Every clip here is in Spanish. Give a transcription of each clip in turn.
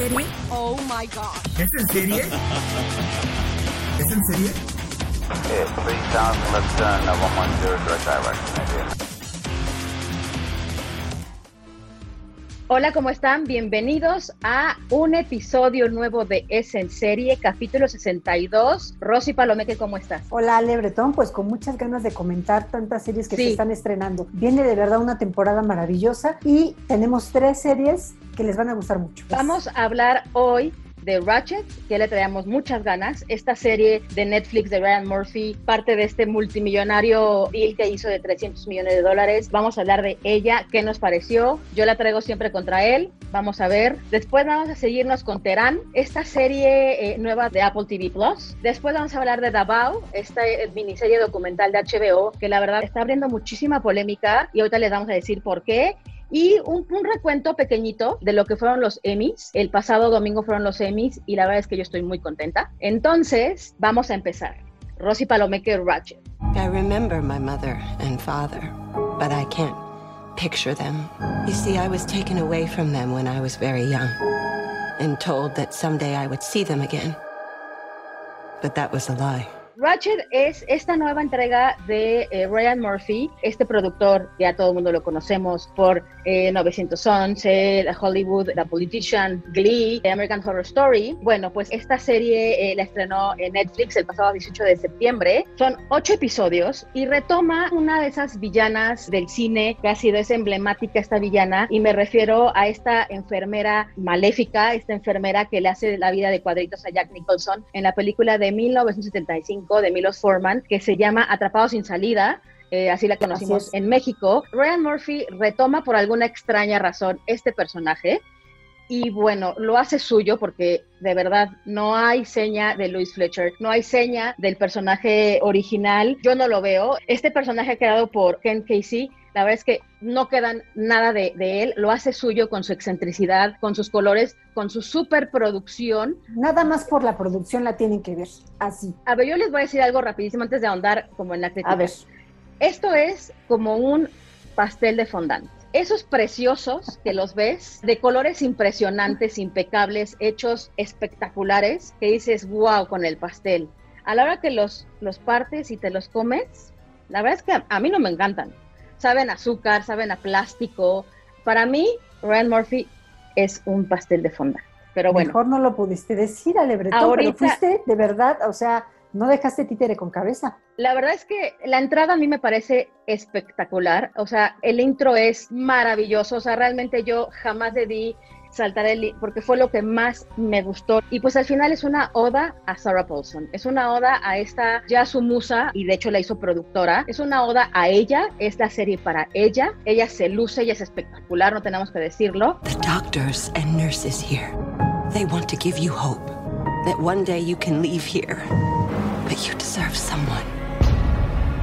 serie? Oh my gosh. ¿Es en serie? ¿Es en serie? Okay, 3000 left turn, uh, 110 direct direction, Hola, ¿cómo están? Bienvenidos a un episodio nuevo de Es en Serie, capítulo 62. Rosy Palomeque, ¿cómo estás? Hola, Ale Bretón, pues con muchas ganas de comentar tantas series que Sí. se están estrenando. Viene de verdad una temporada maravillosa y tenemos tres series que les van a gustar mucho. Vamos a hablar hoy de Ratchet, que le traemos muchas ganas. Esta serie de Netflix de Ryan Murphy, parte de este multimillonario deal que hizo de 300 millones de dólares. Vamos a hablar de ella, qué nos pareció. Yo la traigo siempre contra él. Vamos a ver. Después vamos a seguirnos con Terán, esta serie eh, nueva de Apple TV Plus. Después vamos a hablar de Davao, esta eh, miniserie documental de HBO, que la verdad está abriendo muchísima polémica y ahorita les vamos a decir por qué. Y un, recuento pequeñito de lo que fueron los Emmys. El pasado domingo fueron los Emmys y la verdad es que yo estoy muy contenta. Entonces, vamos a empezar. Rosy Palomeque Ratchet. I remember my mother and father, but I can't picture them. You see, I was taken away from them when I was very young and told that someday I would see them again. But that was a lie. Ratchet es esta nueva entrega de eh, Ryan Murphy, este productor, ya todo el mundo lo conocemos por eh, 911, The Hollywood, The Politician, Glee, The American Horror Story. Bueno, pues esta serie eh, la estrenó en Netflix el pasado 18 de septiembre. Son ocho episodios y retoma una de esas villanas del cine que ha sido emblemática esta villana y me refiero a esta enfermera maléfica, esta enfermera que le hace la vida de cuadritos a Jack Nicholson en la película de 1975 de Milos Forman que se llama Atrapados sin salida. eh, así la conocimos Así en México. Ryan Murphy retoma por alguna extraña razón este personaje y bueno, lo hace suyo porque de verdad no hay seña de Louis Fletcher, no hay seña del personaje original, yo no lo veo. Este personaje creado por Ken Casey, la verdad es que no quedan nada de, de él, lo hace suyo con su excentricidad, con sus colores, con su superproducción. Nada más por la producción la tienen que ver. Así. A ver, yo les voy a decir algo rapidísimo antes de ahondar como en la crítica. A ver. Esto es como un pastel de fondant. Esos preciosos que los ves, de colores impresionantes, impecables, hechos espectaculares, que dices, wow, con el pastel. A la hora que los, los partes y te los comes, la verdad es que a, a mí no me encantan. Saben a azúcar, saben a plástico. Para mí, Ryan Murphy es un pastel de fondant. Pero bueno, Mejor no lo pudiste decir, Ale Bretón, Ahorita- pero fuiste de verdad, o sea, no dejaste títere con cabeza. La verdad es que la entrada a mí me parece espectacular. O sea, el intro es maravilloso. O sea, realmente yo jamás debí saltar el porque fue lo que más me gustó. Y pues al final es una oda a Sarah Paulson. Es una oda a esta ya su musa y de hecho la hizo productora. Es una oda a ella. Es la serie para ella. Ella se luce, ella es espectacular, no tenemos que decirlo. The doctors and nurses here, they want to give you hope that one day you can leave here. But you deserve someone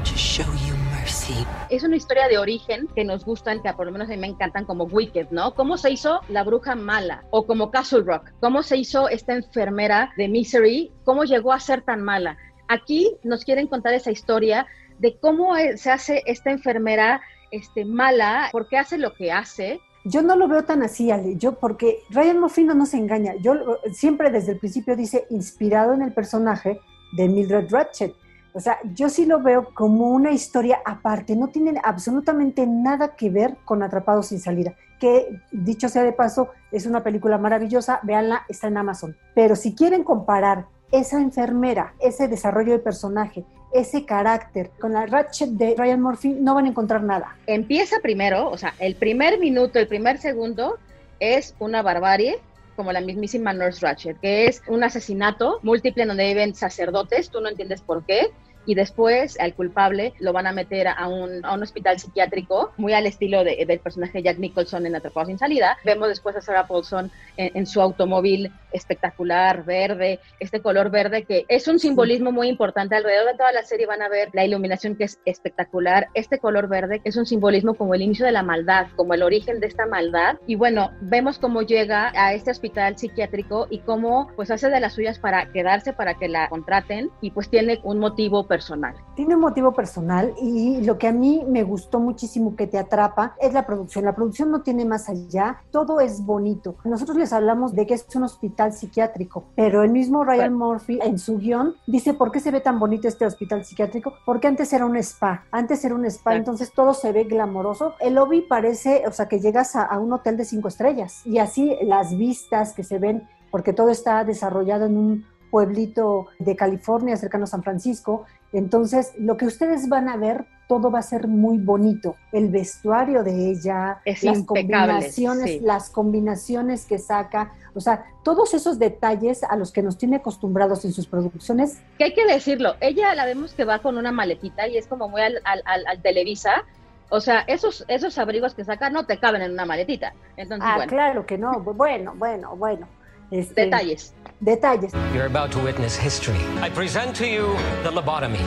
to show you mercy. es una historia de origen que nos gustan, que por lo menos a mí me encantan como Wicked, ¿no? ¿Cómo se hizo la bruja mala? O como Castle Rock, ¿cómo se hizo esta enfermera de Misery? ¿Cómo llegó a ser tan mala? Aquí nos quieren contar esa historia de cómo se hace esta enfermera este, mala, por qué hace lo que hace. Yo no lo veo tan así, Ale, yo porque Ryan Murphy no nos engaña. Yo siempre desde el principio dice inspirado en el personaje de Mildred Ratchet. O sea, yo sí lo veo como una historia aparte, no tiene absolutamente nada que ver con Atrapados sin salida, que dicho sea de paso, es una película maravillosa, véanla, está en Amazon. Pero si quieren comparar esa enfermera, ese desarrollo de personaje, ese carácter con la Ratchet de Ryan Murphy, no van a encontrar nada. Empieza primero, o sea, el primer minuto, el primer segundo es una barbarie, como la mismísima Nurse Ratchet, que es un asesinato múltiple en donde viven sacerdotes, tú no entiendes por qué, y después al culpable lo van a meter a un, a un hospital psiquiátrico, muy al estilo de, del personaje Jack Nicholson en Atrapado sin salida. Vemos después a Sarah Paulson en, en, su automóvil espectacular, verde, este color verde que es un simbolismo muy importante. Alrededor de toda la serie van a ver la iluminación que es espectacular, este color verde que es un simbolismo como el inicio de la maldad, como el origen de esta maldad. Y bueno, vemos cómo llega a este hospital psiquiátrico y cómo pues hace de las suyas para quedarse, para que la contraten y pues tiene un motivo personal. Tiene un motivo personal y lo que a mí me gustó muchísimo que te atrapa es la producción. La producción no tiene más allá, todo es bonito. Nosotros les hablamos de que es un hospital psiquiátrico, pero el mismo Ryan Murphy en su guion dice, ¿por qué se ve tan bonito este hospital psiquiátrico? Porque antes era un spa, antes era un spa, entonces todo se ve glamoroso. El lobby parece, o sea, que llegas a, a un hotel de cinco estrellas y así las vistas que se ven, porque todo está desarrollado en un pueblito de California, cercano a San Francisco. Entonces, lo que ustedes van a ver, todo va a ser muy bonito. El vestuario de ella, es las combinaciones, sí. las combinaciones que saca, o sea, todos esos detalles a los que nos tiene acostumbrados en sus producciones. Que hay que decirlo, ella la vemos que va con una maletita y es como muy al, al, al, al Televisa. O sea, esos, esos abrigos que saca no te caben en una maletita. Entonces, ah, bueno. claro que no. Bueno, bueno, bueno. Este, detalles. Detalles. You're about to witness history. I present to you the lobotomy,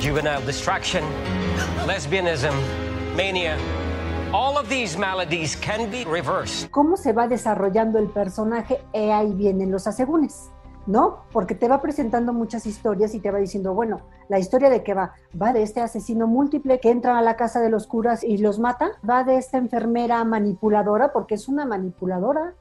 juvenile distraction, lesbianism, mania. All of these maladies can be reversed. ¿Cómo se va desarrollando el personaje? E ahí vienen los asegúnes. ¿no? Porque te va presentando muchas historias y te va diciendo, bueno, la historia de qué va, va de este asesino múltiple que entra a la casa de los curas y los mata, va de esta enfermera manipuladora, porque es una manipuladora,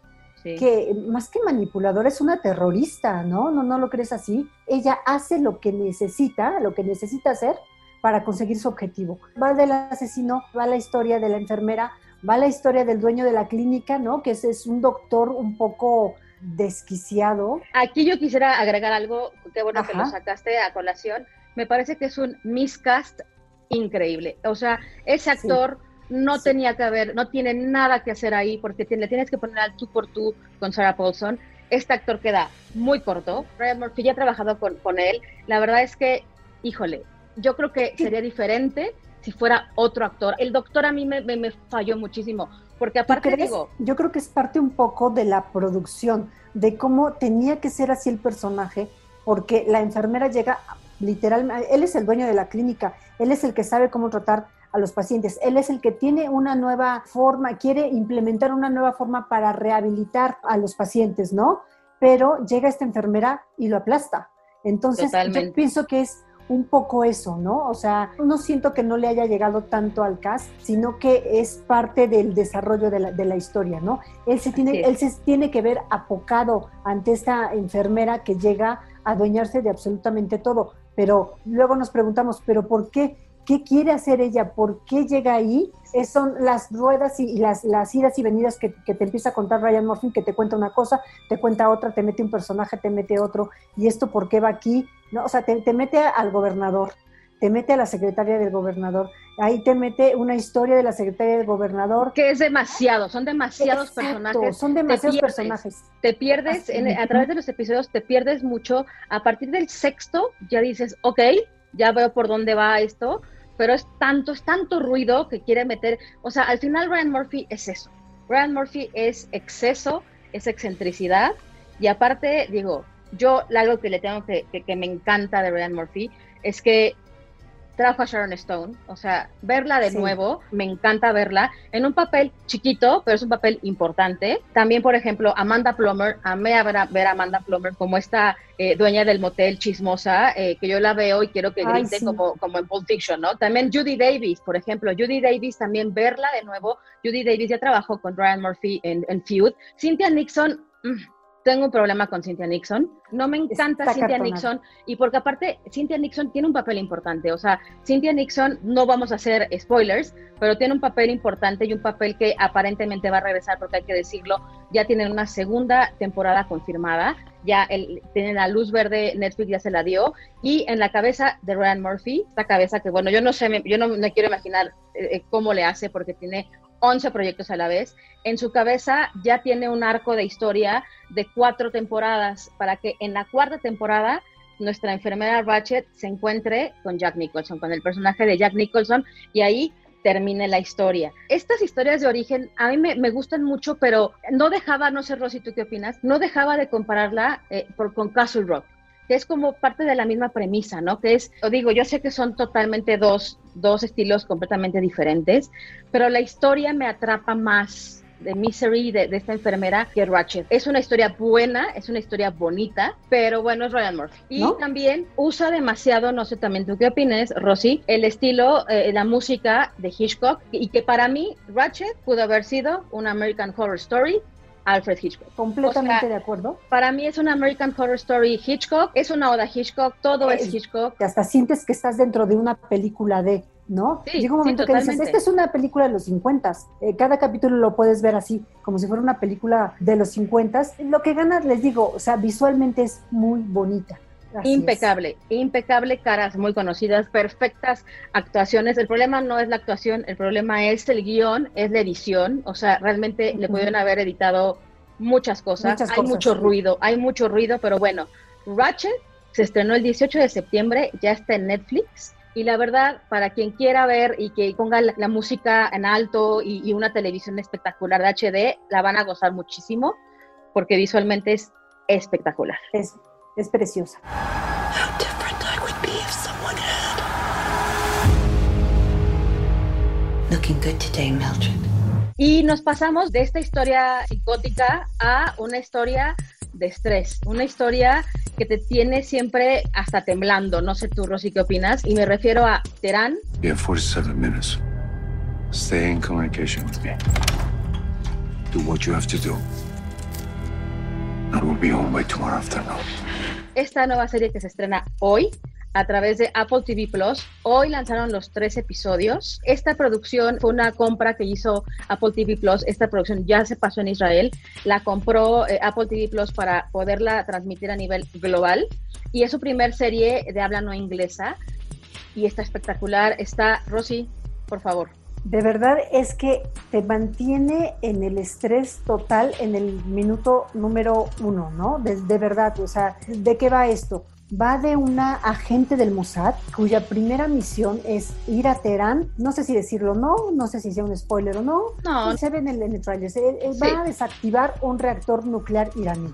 sí. que más que manipuladora es una terrorista, ¿no? ¿no? ¿No lo crees así? Ella hace lo que necesita, lo que necesita hacer para conseguir su objetivo. Va del asesino, va la historia de la enfermera, va la historia del dueño de la clínica, ¿no? Que es, es un doctor un poco desquiciado. Aquí yo quisiera agregar algo, qué bueno Ajá. que lo sacaste a colación. Me parece que es un miscast increíble. O sea, ese actor sí. No sí. tenía que haber, no tiene nada que hacer ahí porque te, le tienes que poner al tú por tú con Sarah Paulson. Este actor queda muy corto. Ryan Murphy ya ha trabajado con, con él. La verdad es que, híjole, yo creo que sería diferente si fuera otro actor. El doctor a mí me, me, me falló muchísimo, porque aparte digo... Yo creo que es parte un poco de la producción, de cómo tenía que ser así el personaje, porque la enfermera llega literalmente, él es el dueño de la clínica, él es el que sabe cómo tratar a los pacientes, él es el que tiene una nueva forma, quiere implementar una nueva forma para rehabilitar a los pacientes, ¿no? Pero llega esta enfermera y lo aplasta. Entonces, Totalmente. yo pienso que es un poco eso, ¿no? O sea, no siento que no le haya llegado tanto al cast, sino que es parte del desarrollo de la, de la historia, ¿no? Él se, tiene, él se tiene que ver apocado ante esta enfermera que llega a adueñarse de absolutamente todo, pero luego nos preguntamos, ¿pero por qué? ¿Qué quiere hacer ella? ¿Por qué llega ahí? Es, son las ruedas y, y las, las, idas y venidas que, que, te empieza a contar Ryan Murphy, que te cuenta una cosa, te cuenta otra, te mete un personaje, te mete otro, y esto por qué va aquí, ¿no? O sea, te, te mete al gobernador, te mete a la secretaria del gobernador, ahí te mete una historia de la secretaria del gobernador. Que es demasiado, son demasiados Exacto, personajes. Son demasiados te pierdes, personajes. Te pierdes, en, a través de los episodios te pierdes mucho. A partir del sexto ya dices, ok, ya veo por dónde va esto, pero es tanto, es tanto ruido que quiere meter, o sea, al final Ryan Murphy es eso. Ryan Murphy es exceso, es excentricidad, y aparte, digo, yo algo que le tengo que, que, que me encanta de Ryan Murphy es que trajo a Sharon Stone, o sea, verla de sí. nuevo, me encanta verla en un papel chiquito, pero es un papel importante. También, por ejemplo, Amanda Plummer, amé a ver a, ver a Amanda Plummer como esta eh, dueña del motel chismosa, eh, que yo la veo y quiero que grite Ay, sí. como, como en Pulp Fiction, ¿no? También Judy Davis, por ejemplo, Judy Davis, también verla de nuevo. Judy Davis ya trabajó con Ryan Murphy en, en Feud. Cynthia Nixon, mmm, tengo un problema con Cynthia Nixon. No me encanta Está Cynthia cartonada. Nixon y porque aparte Cynthia Nixon tiene un papel importante. O sea, Cynthia Nixon, no vamos a hacer spoilers, pero tiene un papel importante y un papel que aparentemente va a regresar porque hay que decirlo, ya tienen una segunda temporada confirmada. Ya el, tienen la luz verde, Netflix ya se la dio. Y en la cabeza de Ryan Murphy, esta cabeza que, bueno, yo no sé, yo no, no quiero imaginar eh, cómo le hace porque tiene 11 proyectos a la vez. En su cabeza ya tiene un arco de historia de cuatro temporadas para que en la cuarta temporada nuestra enfermera Ratchet se encuentre con Jack Nicholson, con el personaje de Jack Nicholson, y ahí termine la historia. Estas historias de origen a mí me, gustan mucho, pero no dejaba, no sé Rosy, ¿tú qué opinas? No dejaba de compararla eh, por, con Castle Rock que es como parte de la misma premisa, ¿no? Que es, lo digo, yo sé que son totalmente dos, dos estilos completamente diferentes, pero la historia me atrapa más de Misery de, esta enfermera que Ratchet. Es una historia buena, es una historia bonita, pero bueno, es Ryan Murphy. Y también usa demasiado, no sé también tú qué opinas, Rosy, el estilo, eh, la música de Hitchcock, y que para mí Ratchet pudo haber sido una American Horror Story Alfred Hitchcock. Completamente de acuerdo. Para mí es una American Horror Story Hitchcock, es una oda Hitchcock, todo es, Hitchcock. Hasta sientes que estás dentro de una película de, ¿no? Sí, Llega un momento que dices, esta es una película de los 50, eh, cada capítulo lo puedes ver así, como si fuera una película de los 50. Lo que ganas, les digo, o sea, visualmente es muy bonita impecable, impecable, caras muy conocidas, perfectas actuaciones. El problema no es la actuación, el problema es el guion, es la edición. O sea, realmente le pudieron haber editado muchas cosas. hay mucho ruido, hay mucho ruido, pero bueno, Ratchet se estrenó el 18 de septiembre, ya está en Netflix. Y la verdad, para quien quiera ver y que ponga la, música en alto y, y, una televisión espectacular de HD, la van a gozar muchísimo porque visualmente es espectacular. Es es preciosa. Looking good today, Mildred. Y nos pasamos de esta historia psicótica a una historia de estrés, una historia que te tiene siempre hasta temblando. No sé tú, Rosy, qué opinas. Y me refiero a Terán. You have 47 minutes. Stay in communication with me. Do what you have to do. I will be home by tomorrow afternoon esta nueva serie que se estrena hoy a través de Apple TV Plus. Hoy lanzaron los tres episodios. Esta producción fue una compra que hizo Apple TV Plus. Esta producción ya se pasó en Israel. La compró eh, Apple TV Plus para poderla transmitir a nivel global. Y es su primer serie de habla no inglesa. Y está espectacular. Está, Rosy, por favor de verdad es que te mantiene en el estrés total en el minuto número uno, ¿no? De, verdad, o sea, ¿de qué va esto? Va de una agente del Mossad cuya primera misión es ir a Teherán, no sé si decirlo no, no sé si sea un spoiler o no, no. se ve en el, en el trailer, va a desactivar un reactor nuclear iraní,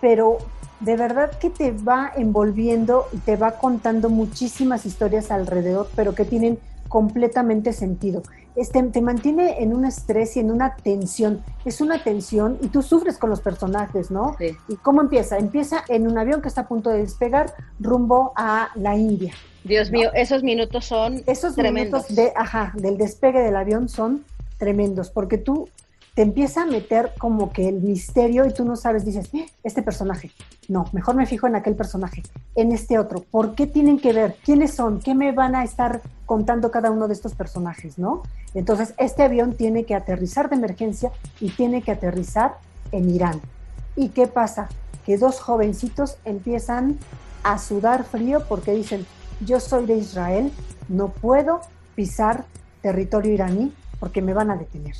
pero de verdad que te va envolviendo y te va contando muchísimas historias alrededor, pero que tienen completamente sentido. Este, te mantiene en un estrés y en una tensión. Es una tensión y tú sufres con los personajes, ¿no? ¿Y cómo empieza? Empieza en un avión que está a punto de despegar rumbo a la India. Dios mío, esos minutos son esos tremendos. minutos de, ajá, del despegue del avión son tremendos, porque tú te empieza a meter como que el misterio y tú no sabes, dices, eh, este personaje, no, mejor me fijo en aquel personaje, en este otro, ¿por qué tienen que ver? ¿Quiénes son? ¿Qué me van a estar contando cada uno de estos personajes, no? Entonces, este avión tiene que aterrizar de emergencia y tiene que aterrizar en Irán. ¿Y qué pasa? Que dos jovencitos empiezan a sudar frío porque dicen, yo soy de Israel, no puedo pisar territorio iraní porque me van a detener.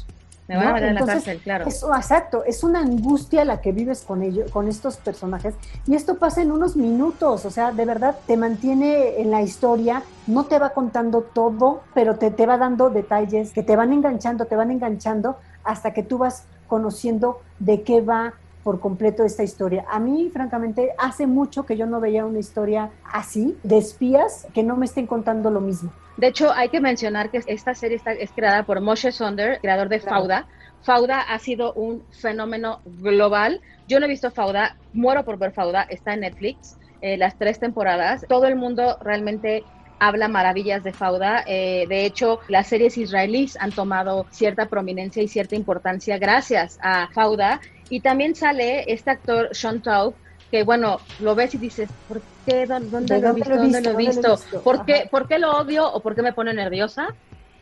Me van a meter en la cárcel, claro. exacto, es una angustia la que vives con ellos, con estos personajes. Y esto pasa en unos minutos, o sea, de verdad te mantiene en la historia, no te va contando todo, pero te, te va dando detalles que te van enganchando, te van enganchando hasta que tú vas conociendo de qué va por completo esta historia. A mí, francamente, hace mucho que yo no veía una historia así, de espías, que no me estén contando lo mismo. De hecho, hay que mencionar que esta serie está, es creada por Moshe Sonder, creador de Fauda. Fauda ha sido un fenómeno global. Yo no he visto Fauda, muero por ver Fauda, está en Netflix, eh, las tres temporadas. Todo el mundo realmente habla maravillas de Fauda. Eh, de hecho, las series israelíes han tomado cierta prominencia y cierta importancia gracias a Fauda. Y también sale este actor Sean Taub, que bueno, lo ves y dices, ¿por qué? ¿Dónde, lo, he visto? ¿Dónde lo he visto? ¿Por, qué, ¿Por qué lo odio o por qué me pone nerviosa?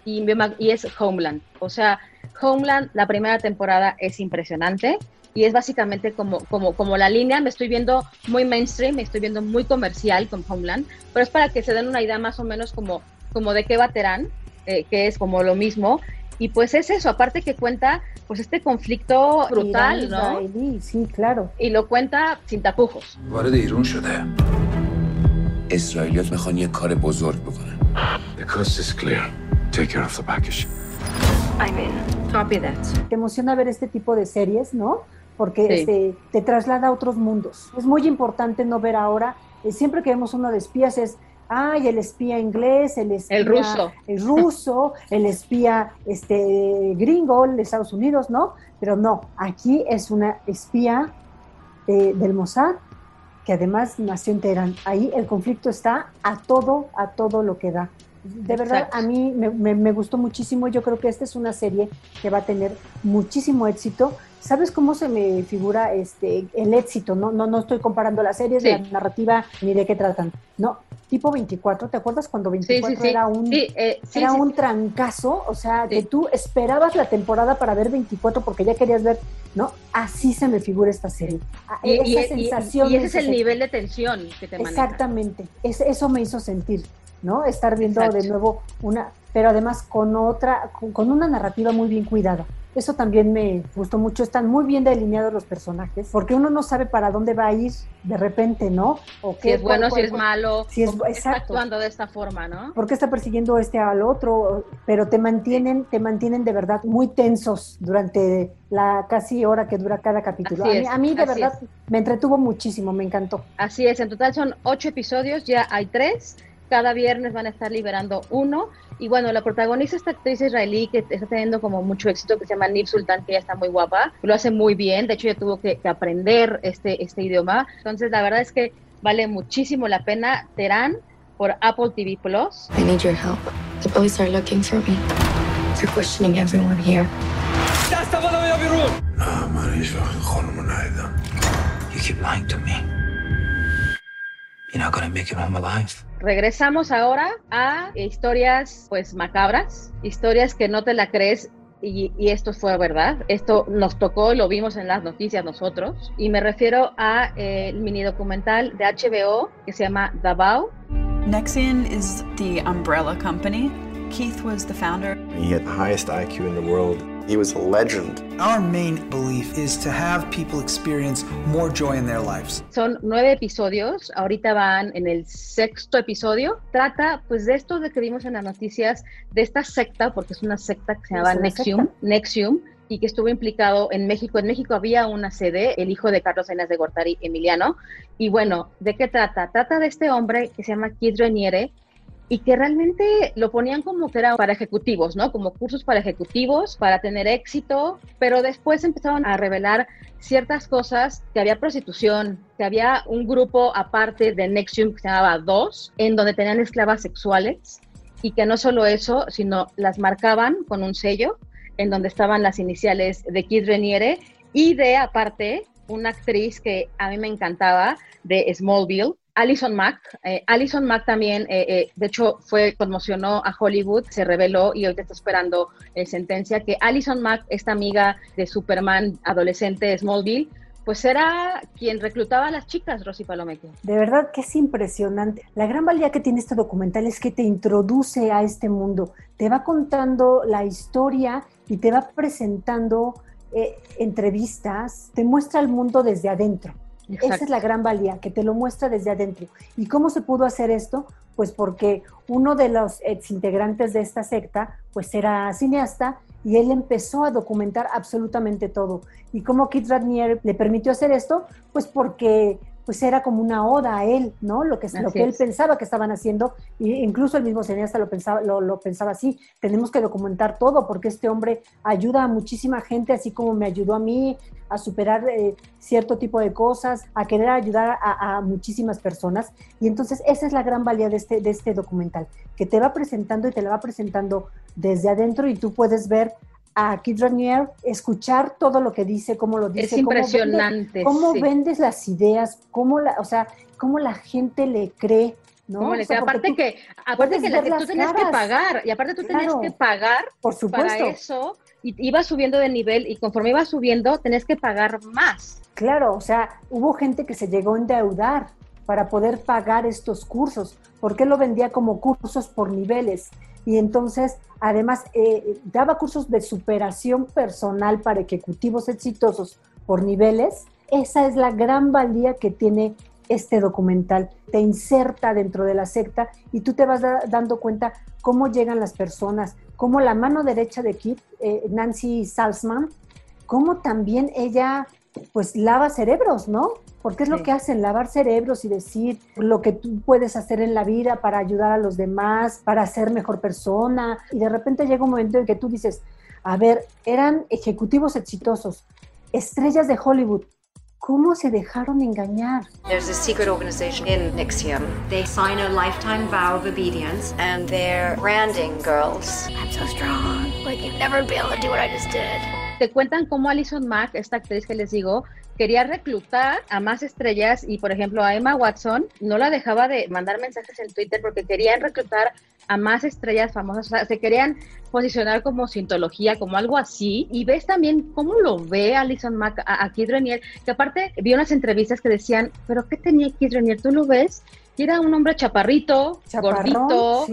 Y, y es Homeland. O sea, Homeland, la primera temporada es impresionante y es básicamente como, como, como la línea, me estoy viendo muy mainstream, me estoy viendo muy comercial con Homeland, pero es para que se den una idea más o menos como, como de qué va Terán, eh, que es como lo mismo, y pues es eso, aparte que cuenta pues este conflicto brutal, ¿no? Sí, claro. Y lo cuenta sin tapujos. What did اسرائیلیات میخوان یه کار بزرگ بکنن The coast is clear. Take care of the package. I'm in. Copy that. Te emociona ver este tipo de series, ¿no? Porque Sí. este, te traslada a otros mundos. Es muy importante no ver ahora, eh, siempre que vemos uno de espías es, ay, el espía inglés, el espía... El ruso. El ruso, el espía este, gringo de Estados Unidos, ¿no? Pero no, aquí es una espía eh, del Mossad que además nació en Teherán. Ahí el conflicto está a todo, a todo lo que da. De verdad, Exacto. a mí me, me- me gustó muchísimo. Yo creo que esta es una serie que va a tener muchísimo éxito. ¿Sabes cómo se me figura este el éxito? No, no, no estoy comparando las series, Sí. la narrativa, ni de qué tratan. No, tipo 24. ¿Te acuerdas cuando Sí, 24 sí, sí. era un eh, era un trancazo, o sea, que tú esperabas la temporada para ver 24 porque ya querías ver, ¿no? Así se me figura esta serie. Ah, Y, Esa y- sensación. y ese es el nivel de tensión que te maneja. Exactamente, Es- eso me hizo sentir, ¿no? Estar viendo Exacto. de nuevo una, pero además con otra, con, con una narrativa muy bien cuidada. Eso también me gustó mucho, están muy bien delineados los personajes, porque uno no sabe para dónde va a ir de repente, ¿no? O Si qué- es bueno, cuál- si es malo, si es- está actuando de esta forma, ¿no? por qué está persiguiendo este al otro, pero te mantienen, te mantienen de verdad muy tensos durante la casi hora que dura cada capítulo. Así a, mí, es, a mí de verdad me entretuvo muchísimo, me encantó. Así es, en total son ocho episodios, ya hay tres. Cada viernes van a estar liberando uno. Y bueno, la protagonista es esta actriz israelí que está teniendo como mucho éxito, que se llama Nib Sultan, que ya está muy guapa. Lo hace muy bien. De hecho, ya tuvo que, que aprender este, este idioma. Entonces, la verdad es que vale muchísimo la pena. Terán por Apple TV Plus. I need your help. The police are looking for me. They're questioning everyone here. You keep lying to me. You're not gonna make it home alive. Regresamos ahora a historias pues macabras, historias que no te la crees y, y esto fue verdad. Esto nos tocó, lo vimos en las noticias nosotros y me refiero a eh, el mini documental de HBO que se llama Davao. Nexian is the umbrella company. Keith was the founder. He had the highest IQ in the world. He was a legend. Our main belief is to have people experience more joy in their lives. Son nueve episodios, ahorita van en el sexto episodio. Trata pues de esto de que vimos en las noticias, de esta secta, porque es una secta que se llama Nexium, secta. Nexium, y que estuvo implicado en México. En México había una sede, el hijo de Carlos Salinas de Gortari, Emiliano. Y bueno, ¿de qué trata? Trata de este hombre que se llama Keith Reniere, y que realmente lo ponían como que era para ejecutivos, ¿no? Como cursos para ejecutivos, para tener éxito, pero después empezaron a revelar ciertas cosas, que había prostitución, que había un grupo aparte de Nexium que se llamaba Dos, en donde tenían esclavas sexuales, y que no solo eso, sino las marcaban con un sello, en donde estaban las iniciales de Kid Reniere, y de aparte una actriz que a mí me encantaba, de Smallville, Alison Mack. Eh, Alison Mack también, eh, eh, de hecho, fue conmocionó a Hollywood, se reveló y hoy te está esperando eh, sentencia que Alison Mack, esta amiga de Superman adolescente de Smallville, pues era quien reclutaba a las chicas, Rosy Palomeque. De verdad que es impresionante. La gran valía que tiene este documental es que te introduce a este mundo, te va contando la historia y te va presentando eh, entrevistas, te muestra el mundo desde adentro. Esa es la gran valía, que te lo muestra desde adentro. ¿Y cómo se pudo hacer esto? Pues porque uno de los ex integrantes de esta secta, pues era cineasta y él empezó a documentar absolutamente todo. ¿Y cómo Kit Radnier le permitió hacer esto? Pues porque pues era como una oda a él, ¿no? Lo que, lo que él es. pensaba que estaban haciendo, e incluso el mismo cineasta lo pensaba, lo, lo pensaba así, tenemos que documentar todo porque este hombre ayuda a muchísima gente, así como me ayudó a mí a superar eh, cierto tipo de cosas, a querer ayudar a, a muchísimas personas. Y entonces esa es la gran valía de este, de este documental, que te va presentando y te la va presentando desde adentro y tú puedes ver a Kid Ranier, escuchar todo lo que dice, cómo lo dice. Es impresionante, Cómo, vende- cómo sí. vendes las ideas, cómo la, o sea, cómo la gente le cree, ¿no? O sea, aparte que, aparte que, la- tú tenías que pagar, y aparte tú tenías que pagar Por supuesto. para eso, y ibas subiendo de nivel, y conforme ibas subiendo, tenías que pagar más. Claro, o sea, hubo gente que se llegó a endeudar para poder pagar estos cursos, porque lo vendía como cursos por niveles. Y entonces, además, eh, daba cursos de superación personal para ejecutivos exitosos por niveles. Esa es la gran valía que tiene este documental. Te inserta dentro de la secta y tú te vas dando cuenta cómo llegan las personas, cómo la mano derecha de Kit, eh, Nancy Salzman, cómo también ella pues lava cerebros, ¿no? Porque es lo que hacen, lavar cerebros y decir lo que tú puedes hacer en la vida para ayudar a los demás, para ser mejor persona. Y de repente llega un momento en que tú dices, a ver, eran ejecutivos exitosos, estrellas de Hollywood. ¿Cómo se dejaron engañar? There's a secret organization in Nixium. They sign a lifetime vow of obedience and they're branding girls. I'm so strong. Like you'd never be able to do what I just did. Te cuentan cómo Alison Mack, esta actriz que les digo, quería reclutar a más estrellas y, por ejemplo, a Emma Watson no la dejaba de mandar mensajes en Twitter porque querían reclutar a más estrellas famosas, o sea, se querían posicionar como cientología, como algo así, y ves también cómo lo ve Alison Mack a, a Keith Renier, que aparte vi unas entrevistas que decían, pero ¿qué tenía Keith Renier? ¿Tú lo ves? Era un hombre chaparrito, gordito,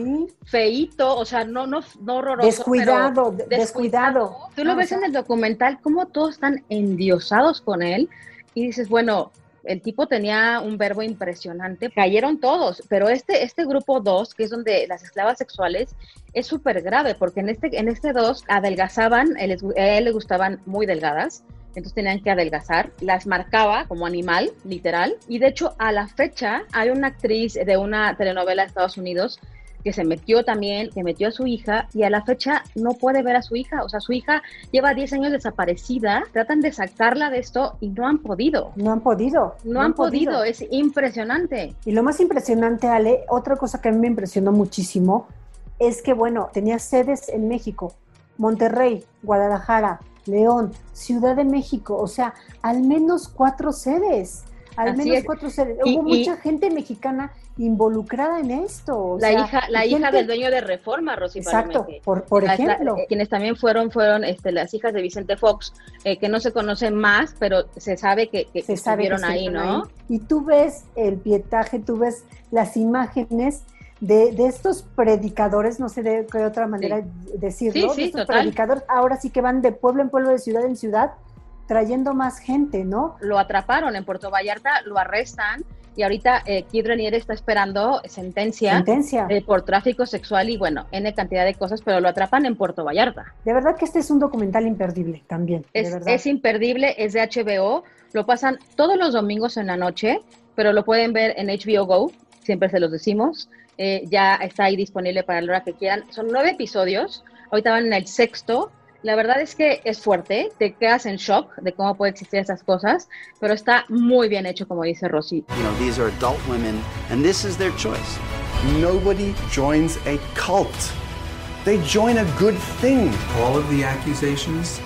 feito, o sea, no, no, no horroroso. Descuidado, descuidado, descuidado. Tú lo ves en el documental, cómo todos están endiosados con él, y dices, bueno, el tipo tenía un verbo impresionante, cayeron todos, pero este, este grupo 2, que es donde las esclavas sexuales, es súper grave, porque en este, en este 2 adelgazaban, a él le gustaban muy delgadas, entonces tenían que adelgazar, las marcaba como animal, literal, y de hecho a la fecha hay una actriz de una telenovela de Estados Unidos que se metió también, que metió a su hija y a la fecha no puede ver a su hija. O sea, su hija lleva 10 años desaparecida, tratan de sacarla de esto y no han podido. No han podido. No, han, podido. es impresionante. Y lo más impresionante, Ale, otra cosa que a mí me impresionó muchísimo es que, bueno, tenía sedes en México, Monterrey, Guadalajara, León, Ciudad de México, o sea, al menos cuatro sedes. Al menos cuatro sedes. Hubo mucha gente mexicana involucrada en esto. la hija, la hija del dueño de Reforma, Rosy Exacto, por, por ejemplo. Eh, quienes también fueron, fueron este, las hijas de Vicente Fox, eh, que no se conocen más, pero se sabe que, que, se estuvieron ahí, ¿no? Y tú ves el pietaje, tú ves las imágenes de, de, estos predicadores, no sé de qué otra manera decirlo, de estos predicadores, ahora sí que van de pueblo en pueblo, de ciudad en ciudad, trayendo más gente, ¿no? Lo atraparon en Puerto Vallarta, lo arrestan y ahorita eh, Kid Renier está esperando sentencia, sentencia. Eh, por tráfico sexual y bueno, N cantidad de cosas, pero lo atrapan en Puerto Vallarta. De verdad que este es un documental imperdible también. Es, es imperdible, es de HBO, lo pasan todos los domingos en la noche, pero lo pueden ver en HBO Go, siempre se los decimos. Eh, ya está ahí disponible para la hora que quieran. Son nueve episodios, ahorita van en el sexto. La verdad es que es fuerte, te quedas en shock de cómo puede existir esas cosas, pero está muy bien hecho, como dice Rosy. You know, these are adult women, and this is their choice. Nobody joins a cult. They join a good thing. All of the accusations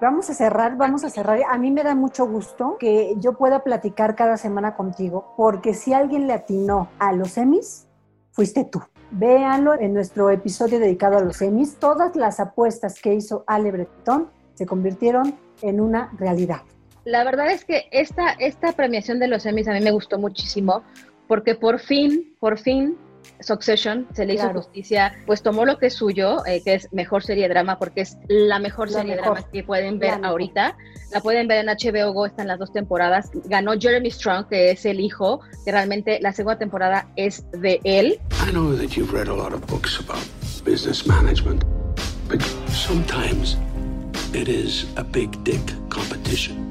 Vamos a cerrar, vamos a cerrar. A mí me da mucho gusto que yo pueda platicar cada semana contigo, porque si alguien le atinó a los Emmys, fuiste tú. Véanlo en nuestro episodio dedicado a los Emmys. Todas las apuestas que hizo Ale Breton se convirtieron en una realidad. La verdad es que esta, esta premiación de los Emmys a mí me gustó muchísimo porque por fin, por fin Succession se le hizo justicia, pues tomó lo que es suyo, eh, que es mejor serie de drama, porque es la mejor serie de drama que pueden ver ahorita. La pueden ver en HBO Go, están las dos temporadas. Ganó Jeremy Strong, que es el hijo, que realmente la segunda temporada es de él. I know that you've read a lot of books about business management, but sometimes it is a big dick competition.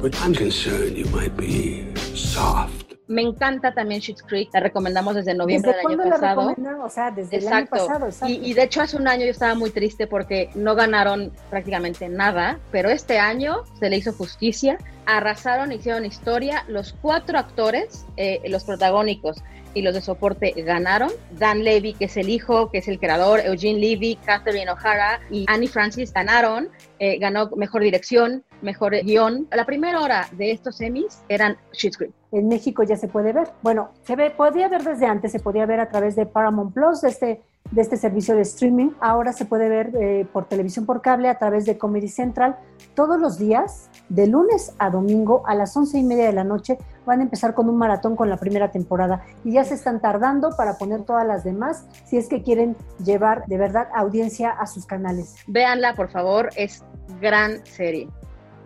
But I'm concerned you might be soft. Me encanta también Schitt's Creek, la recomendamos desde noviembre del año pasado. o sea, desde el año pasado, Y, y, de hecho hace un año yo estaba muy triste porque no ganaron prácticamente nada, pero este año se le hizo justicia, arrasaron, hicieron historia, los cuatro actores, eh, los protagónicos, y los de soporte ganaron. Dan Levy, que es el hijo, que es el creador, Eugene Levy, Catherine O'Hara y Annie Francis ganaron. Eh, ganó mejor dirección, mejor guion. La primera hora de estos Emmys eran Schitt's Creek. En México ya se puede ver. Bueno, se ve, podía ver desde antes, se podía ver a través de Paramount Plus, de este de este servicio de streaming. Ahora se puede ver eh, por televisión por cable a través de Comedy Central todos los días, de lunes a domingo a las once y media de la noche. Van a empezar con un maratón con la primera temporada y ya se están tardando para poner todas las demás si es que quieren llevar de verdad audiencia a sus canales. Véanla, por favor, es gran serie.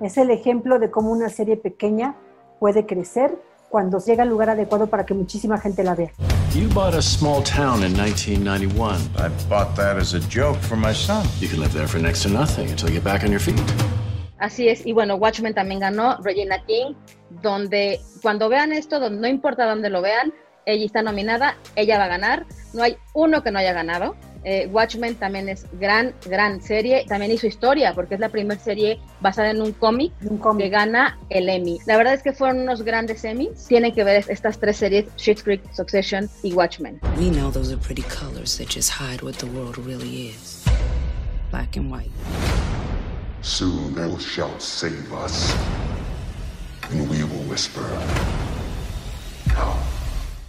Es el ejemplo de cómo una serie pequeña puede crecer cuando llega al lugar adecuado para que muchísima gente la vea. You bought a small town in 1991. I bought that as a joke for my son. You can live there for next to nothing until you get back on your feet. Así es, y bueno, Watchmen también ganó, Regina King, donde cuando vean esto, donde no importa dónde lo vean, ella está nominada, ella va a ganar, no hay uno que no haya ganado. Eh, Watchmen también es gran, gran serie. También hizo historia porque es la primera serie basada en un cómic que gana el Emmy. La verdad es que fueron unos grandes Emmys. Tienen que ver estas tres series, Schitt's Creek, Succession y Watchmen. We know those are pretty colors that just hide what the world really is. Black and white. Soon thou shalt save us, and we will whisper,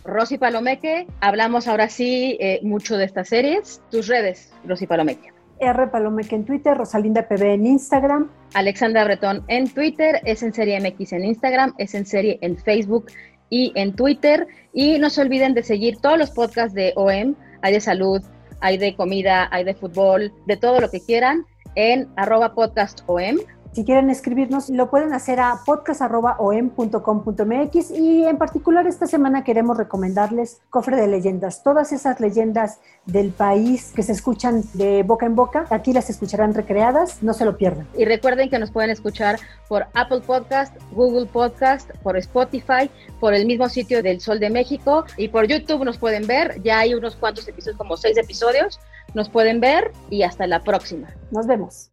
Rosy Palomeque, hablamos ahora sí eh, mucho de estas series. Tus redes, Rosy Palomeque. R Palomeque en Twitter, Rosalinda PB en Instagram. Alexandra Bretón en Twitter, es en serie MX en Instagram, es en serie en Facebook y en Twitter. Y no se olviden de seguir todos los podcasts de OM, hay de salud, hay de comida, hay de fútbol, de todo lo que quieran, en arroba podcast OM si quieren escribirnos, lo pueden hacer a podcast.om.com.mx y en particular esta semana queremos recomendarles Cofre de Leyendas. Todas esas leyendas del país que se escuchan de boca en boca, aquí las escucharán recreadas, no se lo pierdan. Y recuerden que nos pueden escuchar por Apple Podcast, Google Podcast, por Spotify, por el mismo sitio del Sol de México y por YouTube nos pueden ver. Ya hay unos cuantos episodios, como seis episodios. Nos pueden ver y hasta la próxima. Nos vemos.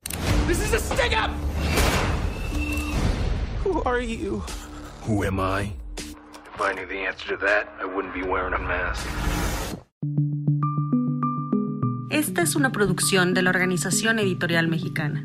Who are you? Who am I? If I knew the answer to that, I wouldn't be wearing a mask. Esta es una producción de la Organización Editorial Mexicana.